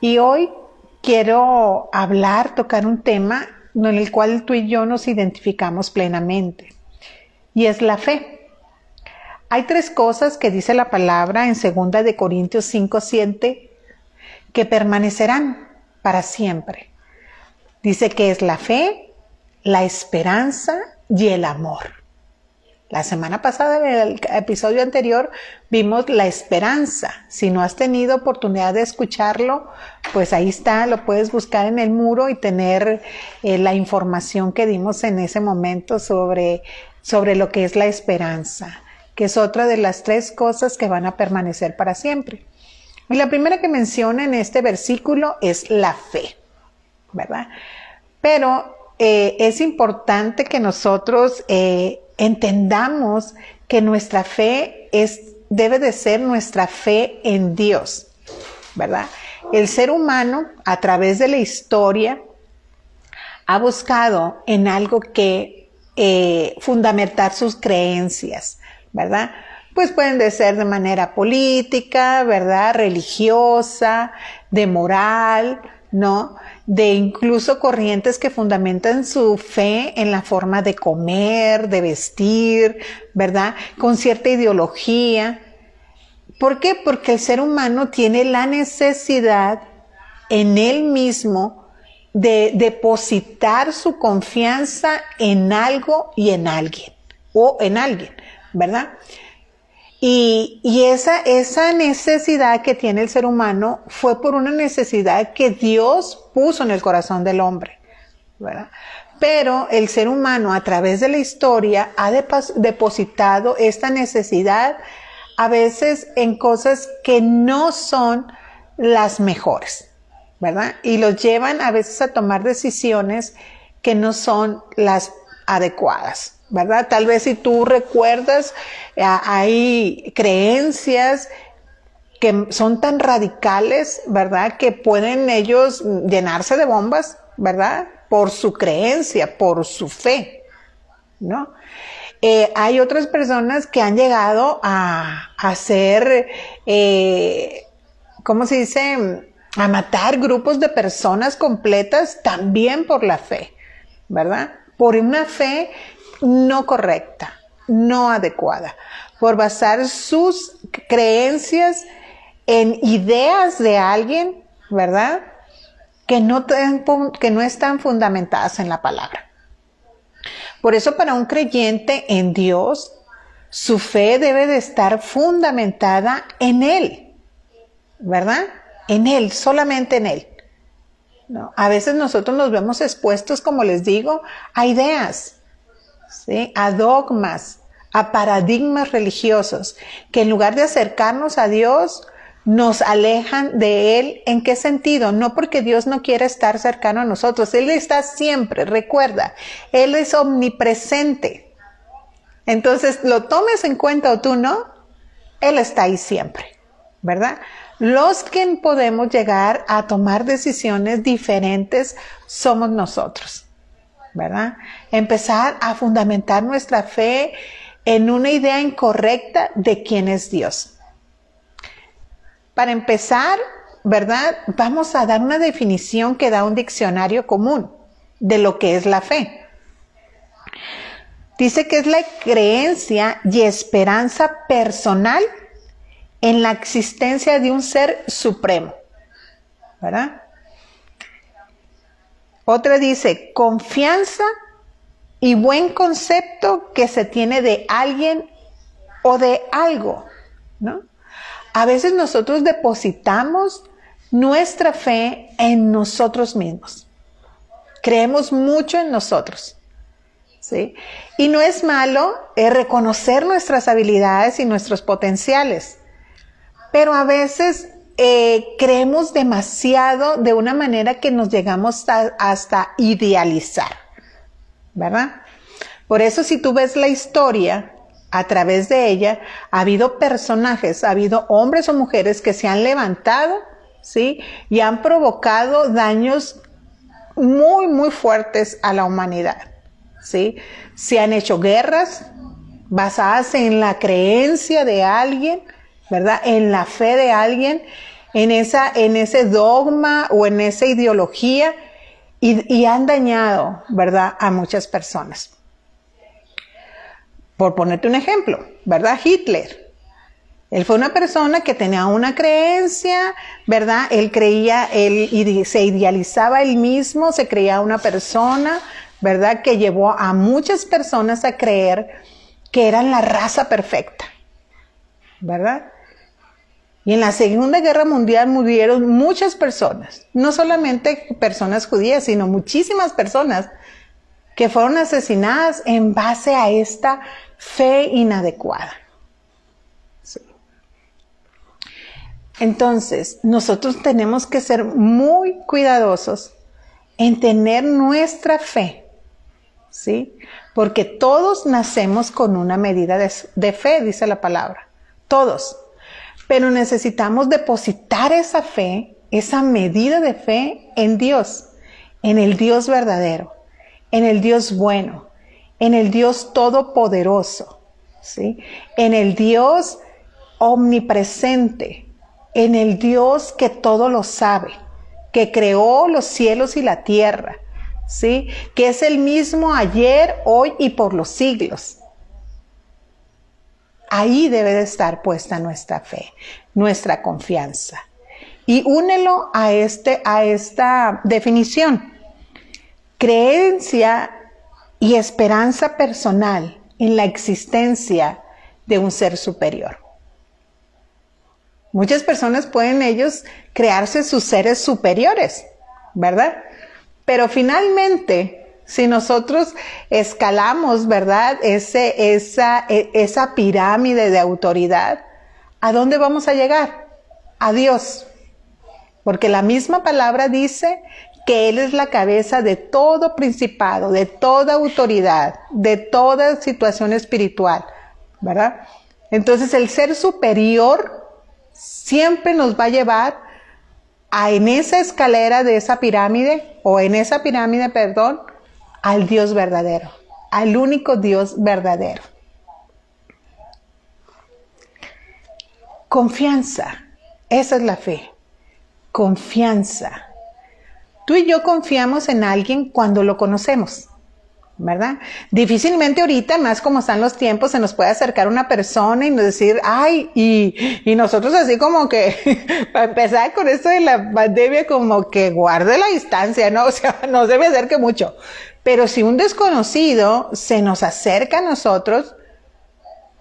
Y hoy quiero hablar, tocar un tema en el cual tú y yo nos identificamos plenamente, y es la fe. Hay tres cosas que dice la palabra en 2 de Corintios 5, 7 que permanecerán para siempre. Dice que es la fe, la esperanza y el amor. La semana pasada, en el episodio anterior, vimos la esperanza. Si no has tenido oportunidad de escucharlo, pues ahí está, lo puedes buscar en el muro y tener eh, la información que dimos en ese momento sobre, sobre lo que es la esperanza, que es otra de las tres cosas que van a permanecer para siempre. Y la primera que menciona en este versículo es la fe, ¿verdad? Pero eh, es importante que nosotros eh, entendamos que nuestra fe es, debe de ser nuestra fe en Dios, ¿verdad? El ser humano, a través de la historia, ha buscado en algo que eh, fundamentar sus creencias, ¿verdad? Pues pueden de ser de manera política, ¿verdad? Religiosa, de moral, ¿no? De incluso corrientes que fundamentan su fe en la forma de comer, de vestir, ¿verdad? Con cierta ideología. ¿Por qué? Porque el ser humano tiene la necesidad en él mismo de depositar su confianza en algo y en alguien, o en alguien, ¿verdad? Y, esa, esa necesidad que tiene el ser humano fue por una necesidad que Dios puso en el corazón del hombre, ¿verdad? Pero el ser humano a través de la historia ha depositado esta necesidad a veces en cosas que no son las mejores, ¿verdad? Y los llevan a veces a tomar decisiones que no son las adecuadas. ¿Verdad? Tal vez si tú recuerdas, hay creencias que son tan radicales, ¿verdad? Que pueden ellos llenarse de bombas, ¿verdad? Por su creencia, por su fe, ¿no? Eh, hay otras personas que han llegado a, hacer, eh, ¿cómo se dice? A matar grupos de personas completas también por la fe, ¿verdad? Por una fe no correcta, no adecuada, por basar sus creencias en ideas de alguien, ¿verdad? Que no, que no están fundamentadas en la palabra. Por eso para un creyente en Dios, su fe debe de estar fundamentada en Él, ¿verdad? En Él, solamente en Él. A veces nosotros nos vemos expuestos, como les digo, a ideas, a dogmas, a paradigmas religiosos, que en lugar de acercarnos a Dios, nos alejan de Él. ¿En qué sentido? No porque Dios no quiera estar cercano a nosotros. Él está siempre, recuerda, Él es omnipresente. Entonces, lo tomes en cuenta o tú no, Él está ahí siempre, ¿verdad? Los que podemos llegar a tomar decisiones diferentes somos nosotros. ¿Verdad? Empezar a fundamentar nuestra fe en una idea incorrecta de quién es Dios. Para empezar, ¿verdad? Vamos a dar una definición que da un diccionario común de lo que es la fe. Dice que es la creencia y esperanza personal en la existencia de un ser supremo, ¿verdad? Otra dice, confianza y buen concepto que se tiene de alguien o de algo, ¿no? A veces nosotros depositamos nuestra fe en nosotros mismos. Creemos mucho en nosotros. ¿sí? Y no es malo eh, reconocer nuestras habilidades y nuestros potenciales, pero a veces eh, creemos demasiado de una manera que nos llegamos hasta idealizar, ¿verdad? Por eso si tú ves la historia, a través de ella, ha habido personajes, ha habido hombres o mujeres que se han levantado, ¿sí? Y han provocado daños muy, muy fuertes a la humanidad, ¿sí? Se han hecho guerras basadas en la creencia de alguien, ¿verdad? En la fe de alguien en, esa, en ese dogma o en esa ideología y, y han dañado, ¿verdad?, a muchas personas. Por ponerte un ejemplo, ¿verdad? Hitler. Él fue una persona que tenía una creencia, ¿verdad? Él creía, él se idealizaba él mismo, se creía una persona, ¿verdad? Que llevó a muchas personas a creer que eran la raza perfecta, ¿verdad? Y en la Segunda Guerra Mundial murieron muchas personas, no solamente personas judías, sino muchísimas personas que fueron asesinadas en base a esta fe inadecuada. Entonces, nosotros tenemos que ser muy cuidadosos en tener nuestra fe, ¿sí? Porque todos nacemos con una medida de, de, fe, dice la palabra, todos. Pero necesitamos depositar esa fe, esa medida de fe en Dios, en el Dios verdadero, en el Dios bueno, en el Dios todopoderoso, ¿sí? En el Dios omnipresente, en el Dios que todo lo sabe, que creó los cielos y la tierra, ¿sí? Que es el mismo ayer, hoy y por los siglos. Ahí debe de estar puesta nuestra fe, nuestra confianza. Y únelo a, este, a esta definición. Creencia y esperanza personal en la existencia de un ser superior. Muchas personas pueden ellos crearse sus seres superiores, ¿verdad? Pero finalmente, si nosotros escalamos, ¿verdad? Ese, esa, e, esa pirámide de autoridad, ¿a dónde vamos a llegar? A Dios. Porque la misma palabra dice que Él es la cabeza de todo principado, de toda autoridad, de toda situación espiritual, ¿verdad? Entonces el ser superior siempre nos va a llevar a en esa escalera de esa pirámide, o en esa pirámide, perdón, al Dios verdadero, al único Dios verdadero. Confianza, esa es la fe, confianza. Tú y yo confiamos en alguien cuando lo conocemos. ¿Verdad? Difícilmente ahorita, más como están los tiempos, se nos puede acercar una persona y nos decir, ay, y, y nosotros así como que, para empezar con esto de la pandemia, como que guarde la distancia, ¿no? O sea, no debe ser que mucho. Pero si un desconocido se nos acerca a nosotros,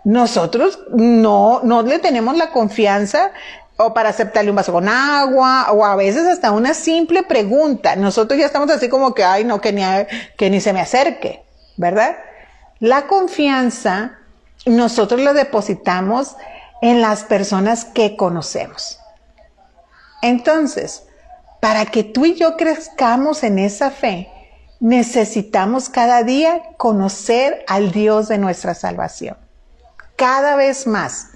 nosotros no, no le tenemos la confianza o para aceptarle un vaso con agua, o a veces hasta una simple pregunta. Nosotros ya estamos así como que, ay, no, que ni, que ni se me acerque, ¿verdad? La confianza nosotros la depositamos en las personas que conocemos. Entonces, para que tú y yo crezcamos en esa fe, necesitamos cada día conocer al Dios de nuestra salvación. Cada vez más.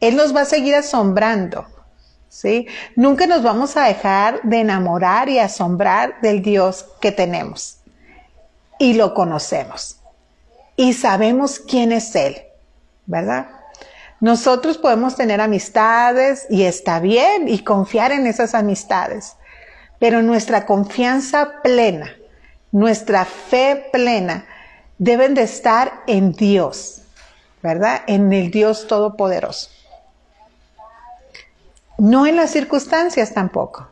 Él nos va a seguir asombrando. ¿Sí? Nunca nos vamos a dejar de enamorar y asombrar del Dios que tenemos. Y lo conocemos. Y sabemos quién es Él, ¿verdad? Nosotros podemos tener amistades y está bien y confiar en esas amistades, pero nuestra confianza plena, nuestra fe plena, deben de estar en Dios, ¿verdad? En el Dios Todopoderoso no en las circunstancias tampoco,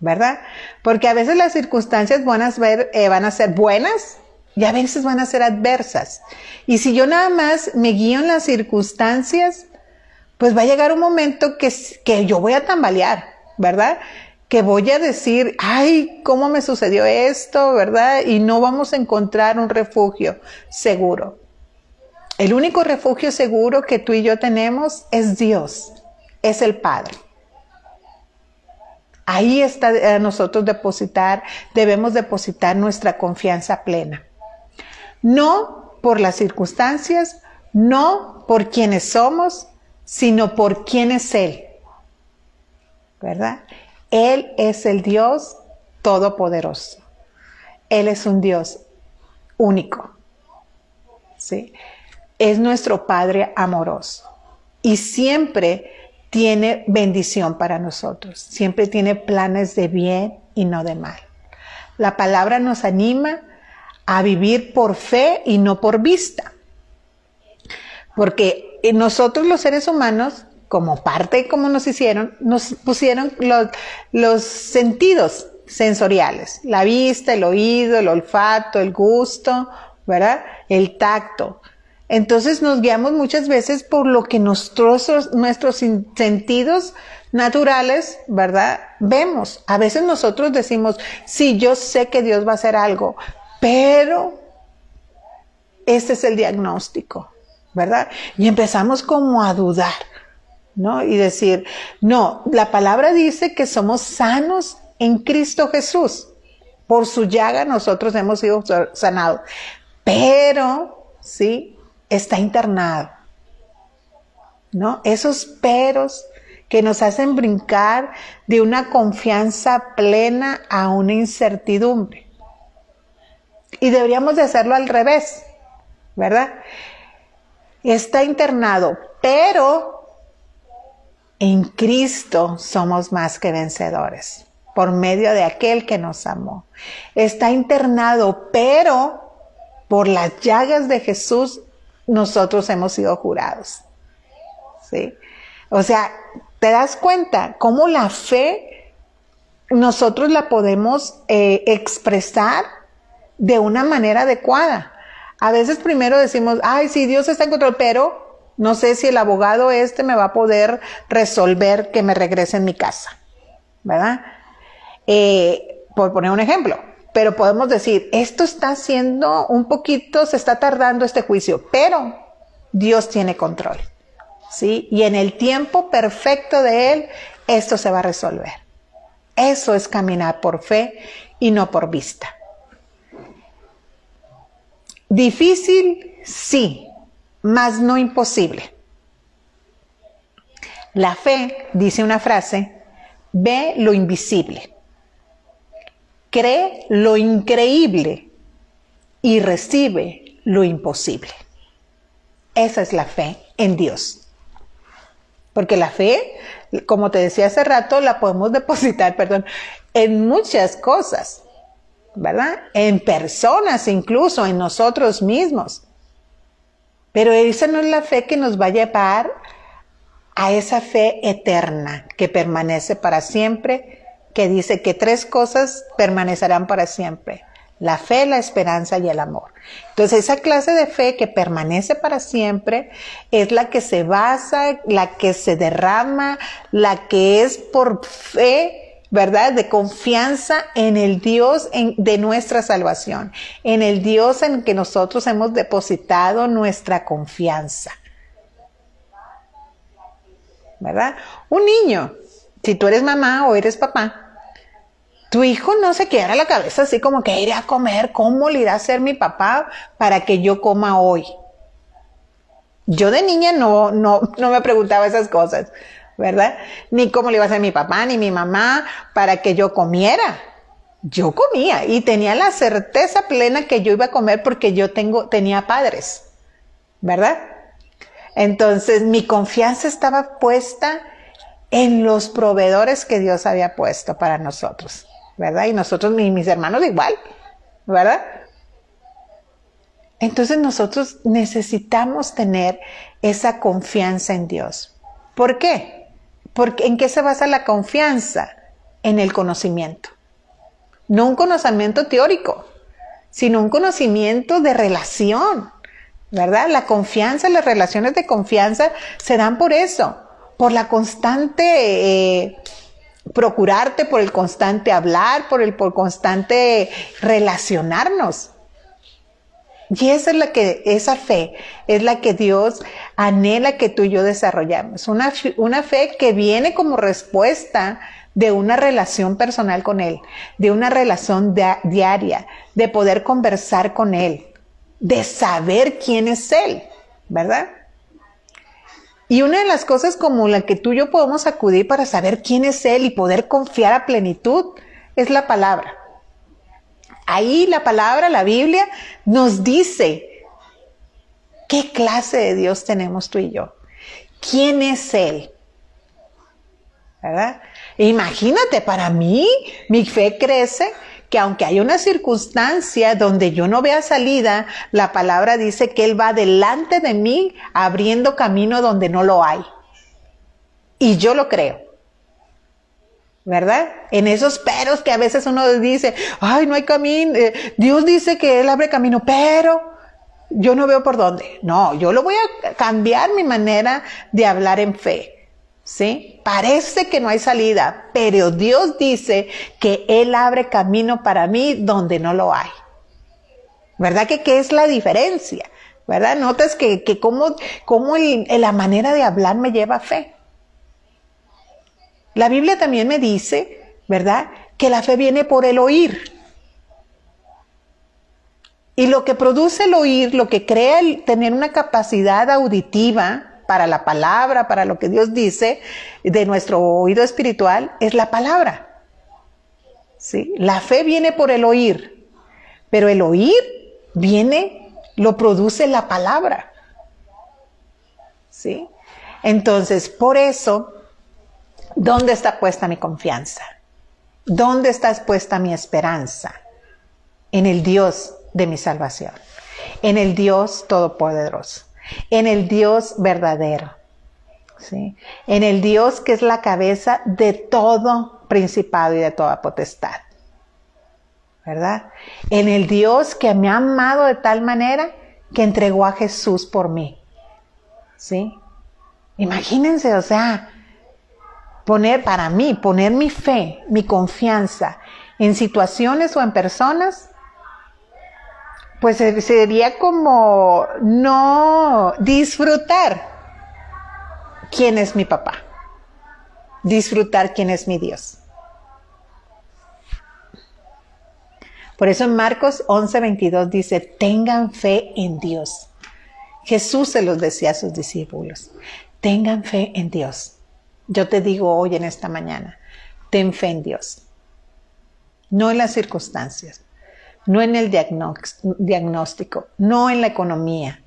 ¿verdad? Porque a veces las circunstancias van a, ver, eh, van a ser buenas y a veces van a ser adversas. Y si yo nada más me guío en las circunstancias, pues va a llegar un momento que, que yo voy a tambalear, ¿verdad? Que voy a decir, ay, ¿cómo me sucedió esto, verdad? Y no vamos a encontrar un refugio seguro. El único refugio seguro que tú y yo tenemos es Dios, es el Padre. Ahí está a nosotros depositar, debemos depositar nuestra confianza plena. No por las circunstancias, no por quienes somos, sino por quién es Él. ¿Verdad? Él es el Dios todopoderoso. Él es un Dios único. ¿Sí? Es nuestro Padre amoroso. Y siempre tiene bendición para nosotros, siempre tiene planes de bien y no de mal. La palabra nos anima a vivir por fe y no por vista. Porque nosotros los seres humanos, como parte de cómo nos hicieron, nos pusieron los, los sentidos sensoriales, la vista, el oído, el olfato, el gusto, ¿verdad? El tacto. Entonces nos guiamos muchas veces por lo que nuestros, nuestros sentidos naturales, ¿verdad? Vemos. A veces nosotros decimos, sí, yo sé que Dios va a hacer algo, pero este es el diagnóstico, ¿verdad? Y empezamos como a dudar, ¿no? Y decir, no, la palabra dice que somos sanos en Cristo Jesús. Por su llaga nosotros hemos sido sanados. Pero, ¿sí? Está internado. ¿No? Esos peros que nos hacen brincar de una confianza plena a una incertidumbre. Y deberíamos de hacerlo al revés, ¿verdad? Está internado, pero en Cristo somos más que vencedores por medio de aquel que nos amó. Está internado, pero por las llagas de Jesús nosotros hemos sido jurados. ¿Sí? O sea, te das cuenta cómo la fe nosotros la podemos eh, expresar de una manera adecuada. A veces primero decimos, ay, sí, Dios está en control, pero no sé si el abogado este me va a poder resolver que me regrese en mi casa, ¿verdad? Eh, por poner un ejemplo, pero podemos decir, esto está haciendo un poquito, se está tardando este juicio, pero Dios tiene control, ¿sí? Y en el tiempo perfecto de Él, esto se va a resolver. Eso es caminar por fe y no por vista. Difícil, sí, mas no imposible. La fe, dice una frase, ve lo invisible cree lo increíble y recibe lo imposible. Esa es la fe en Dios. Porque la fe, como te decía hace rato, la podemos depositar, perdón, en muchas cosas, ¿verdad? En personas, incluso en nosotros mismos. Pero esa no es la fe que nos va a llevar a esa fe eterna que permanece para siempre que dice que tres cosas permanecerán para siempre. La fe, la esperanza y el amor. Entonces, esa clase de fe que permanece para siempre es la que se basa, la que se derrama, la que es por fe, ¿verdad? De confianza en el Dios de nuestra salvación, en el Dios en que nosotros hemos depositado nuestra confianza. ¿Verdad? Un niño, si tú eres mamá o eres papá, tu hijo no se queda la cabeza así como que iré a comer, ¿cómo le irá a hacer mi papá para que yo coma hoy? Yo de niña no, no, no me preguntaba esas cosas, ¿verdad? Ni cómo le iba a hacer mi papá ni mi mamá para que yo comiera. Yo comía y tenía la certeza plena que yo iba a comer porque yo tengo, tenía padres, ¿verdad? Entonces mi confianza estaba puesta en los proveedores que Dios había puesto para nosotros. ¿Verdad? Y nosotros, mis hermanos igual, ¿verdad? Entonces nosotros necesitamos tener esa confianza en Dios. ¿Por qué? Porque ¿en qué se basa la confianza? En el conocimiento. No un conocimiento teórico, sino un conocimiento de relación, ¿verdad? La confianza, las relaciones de confianza se dan por eso, por la constante eh, procurarte por el constante hablar, por el por constante relacionarnos. Y esa es la que, esa fe es la que Dios anhela que tú y yo desarrollamos. Una, una fe que viene como respuesta de una relación personal con Él, de una relación diaria, de poder conversar con Él, de saber quién es Él, ¿verdad? Y una de las cosas como la que tú y yo podemos acudir para saber quién es Él y poder confiar a plenitud es la palabra. Ahí la palabra, la Biblia, nos dice qué clase de Dios tenemos tú y yo. ¿Quién es Él? ¿verdad? Imagínate, para mí, mi fe crece que aunque hay una circunstancia donde yo no vea salida, la palabra dice que Él va delante de mí abriendo camino donde no lo hay. Y yo lo creo. ¿Verdad? En esos peros que a veces uno dice, ay, no hay camino, eh, Dios dice que Él abre camino, pero yo no veo por dónde. No, yo lo voy a cambiar mi manera de hablar en fe. ¿Sí? Parece que no hay salida, pero Dios dice que Él abre camino para mí donde no lo hay. ¿Verdad que qué es la diferencia? ¿Verdad? Notas que, que cómo, cómo la manera de hablar me lleva fe. La Biblia también me dice, ¿verdad? Que la fe viene por el oír. Y lo que produce el oír, lo que crea el tener una capacidad auditiva, para la palabra, para lo que Dios dice, de nuestro oído espiritual, es la palabra. ¿Sí? La fe viene por el oír, pero el oír viene, lo produce la palabra. ¿Sí? Entonces, por eso, ¿dónde está puesta mi confianza? ¿Dónde está puesta mi esperanza? En el Dios de mi salvación, en el Dios Todopoderoso en el Dios verdadero, ¿sí? en el Dios que es la cabeza de todo principado y de toda potestad. ¿Verdad? En el Dios que me ha amado de tal manera que entregó a Jesús por mí. ¿Sí? Imagínense, o sea, poner para mí, poner mi fe, mi confianza en situaciones o en personas pues sería como no disfrutar quién es mi papá, disfrutar quién es mi Dios. Por eso en Marcos 11:22 dice, tengan fe en Dios. Jesús se los decía a sus discípulos, tengan fe en Dios. Yo te digo hoy en esta mañana, ten fe en Dios, no en las circunstancias, no en el diagnóstico, no en la economía.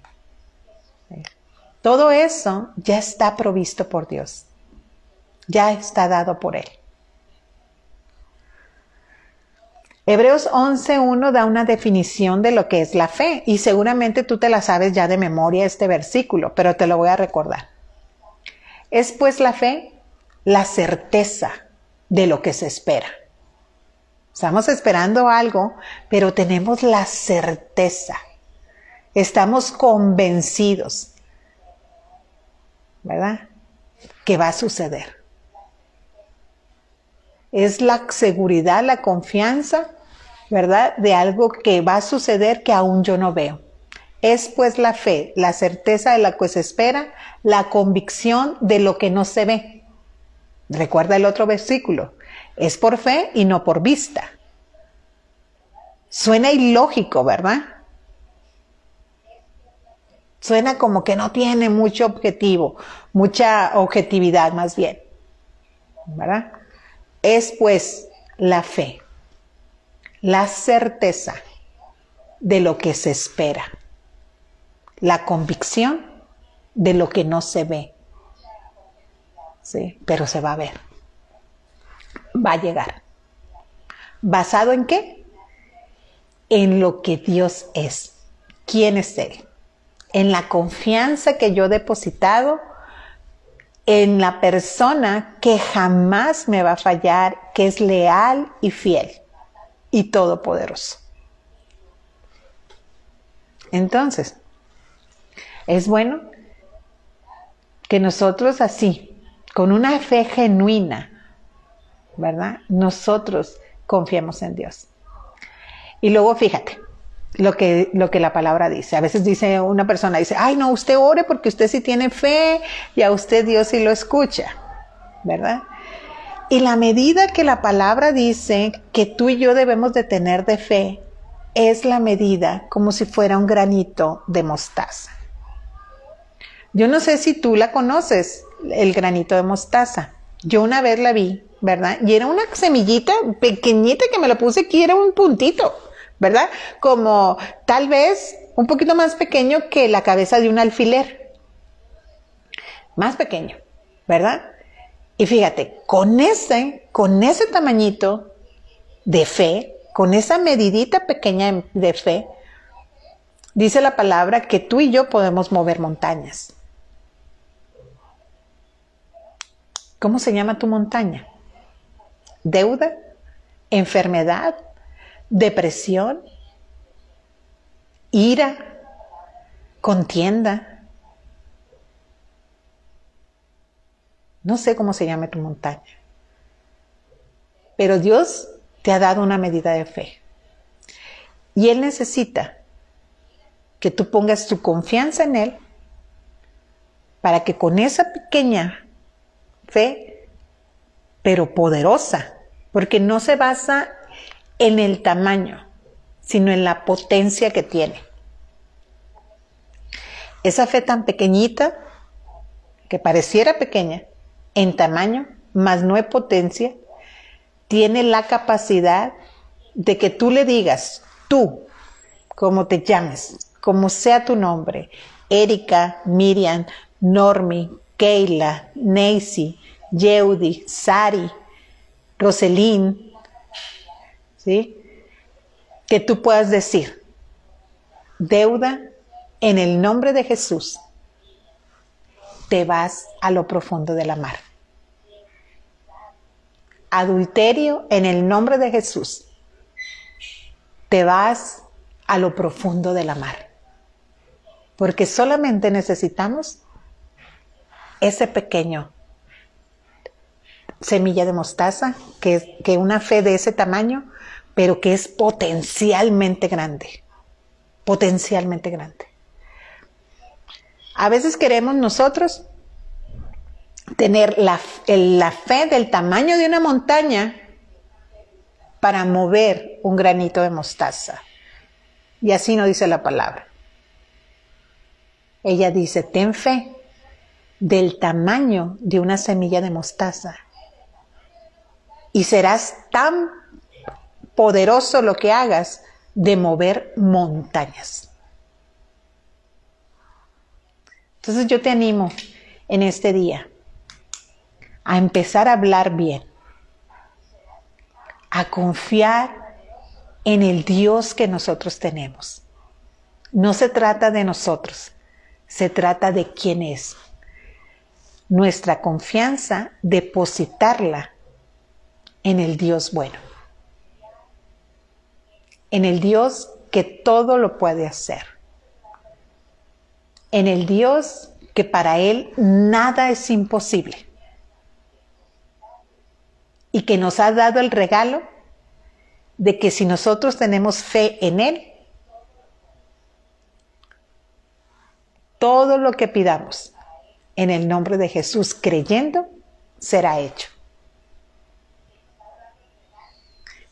Todo eso ya está provisto por Dios, ya está dado por Él. Hebreos 11.1 da una definición de lo que es la fe y seguramente tú te la sabes ya de memoria este versículo, pero te lo voy a recordar. Es pues la fe la certeza de lo que se espera Estamos esperando algo, pero tenemos la certeza. Estamos convencidos, ¿verdad? Que va a suceder. Es la seguridad, la confianza, ¿verdad? De algo que va a suceder que aún yo no veo. Es pues la fe, la certeza de la que se espera, la convicción de lo que no se ve. Recuerda el otro versículo. Es por fe y no por vista. Suena ilógico, ¿verdad? Suena como que no tiene mucho objetivo, mucha objetividad más bien. ¿Verdad? Es pues la fe, la certeza de lo que se espera, la convicción de lo que no se ve. Sí, pero se va a ver va a llegar. ¿Basado en qué? En lo que Dios es. ¿Quién es Él? En la confianza que yo he depositado en la persona que jamás me va a fallar, que es leal y fiel y todopoderoso. Entonces, es bueno que nosotros así, con una fe genuina, ¿verdad? Nosotros confiemos en Dios. Y luego fíjate lo que, lo que la palabra dice. A veces dice una persona, dice, ay no, usted ore porque usted sí tiene fe y a usted Dios sí lo escucha, ¿verdad? Y la medida que la palabra dice que tú y yo debemos de tener de fe es la medida como si fuera un granito de mostaza. Yo no sé si tú la conoces, el granito de mostaza. Yo una vez la vi ¿verdad? Y era una semillita pequeñita que me la puse aquí, era un puntito, ¿verdad? Como tal vez un poquito más pequeño que la cabeza de un alfiler. Más pequeño, ¿verdad? Y fíjate, con ese, con ese tamañito de fe, con esa medidita pequeña de fe, dice la palabra que tú y yo podemos mover montañas. ¿Cómo se llama tu montaña? ¿Deuda? ¿Enfermedad? ¿Depresión? ¿Ira? ¿Contienda? No sé cómo se llama tu montaña. Pero Dios te ha dado una medida de fe. Y Él necesita que tú pongas tu confianza en Él para que con esa pequeña fe, pero poderosa, porque no se basa en el tamaño, sino en la potencia que tiene. Esa fe tan pequeñita, que pareciera pequeña, en tamaño, más no es potencia, tiene la capacidad de que tú le digas, tú, como te llames, como sea tu nombre, Erika, Miriam, Normi, Keila, Nancy, Yeudi, Sari, Roselín, ¿sí? Que tú puedas decir, deuda, en el nombre de Jesús, te vas a lo profundo de la mar adulterio en el nombre de Jesús, te vas a lo profundo de la mar. Porque solamente necesitamos ese pequeño semilla de mostaza, que es que una fe de ese tamaño, pero que es potencialmente grande. Potencialmente grande. A veces queremos nosotros tener la, la fe del tamaño de una montaña para mover un granito de mostaza. Y así no dice la palabra. Ella dice, ten fe del tamaño de una semilla de mostaza. Y serás tan poderoso lo que hagas de mover montañas. Entonces yo te animo en este día a empezar a hablar bien, a confiar en el Dios que nosotros tenemos. No se trata de nosotros, se trata de quién es. Nuestra confianza, depositarla en el Dios bueno, en el Dios que todo lo puede hacer, en el Dios que para Él nada es imposible. Y que nos ha dado el regalo de que si nosotros tenemos fe en Él, todo lo que pidamos en el nombre de Jesús creyendo será hecho.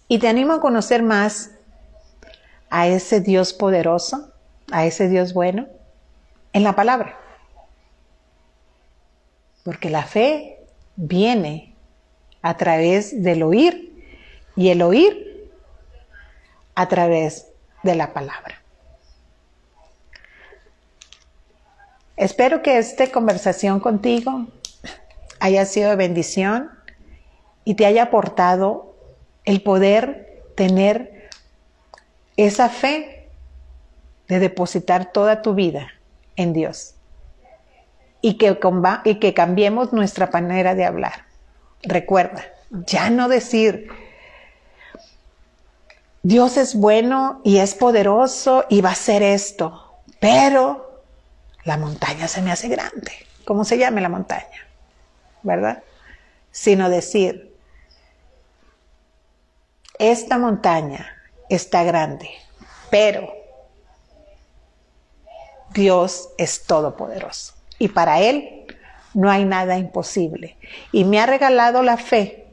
Y te animo a conocer más a ese Dios poderoso, a ese Dios bueno, en la palabra. Porque la fe viene a través del oír y el oír a través de la palabra. Espero que esta conversación contigo haya sido de bendición y te haya aportado el poder tener esa fe de depositar toda tu vida en Dios y que, cambiemos nuestra manera de hablar. Recuerda, ya no decir, Dios es bueno y es poderoso y va a hacer esto, pero la montaña se me hace grande. ¿Cómo se llame la montaña? ¿Verdad? Sino decir, esta montaña está grande, pero Dios es todopoderoso. Y para Él no hay nada imposible. Y me ha regalado la fe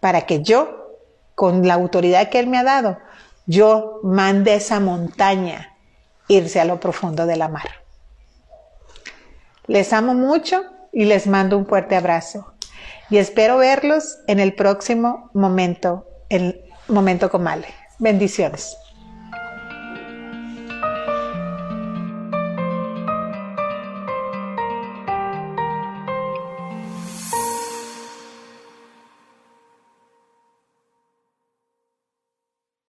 para que yo, con la autoridad que Él me ha dado, yo mande esa montaña irse a lo profundo de la mar. Les amo mucho y les mando un fuerte abrazo. Y espero verlos en el próximo momento, el momento con Male. Bendiciones.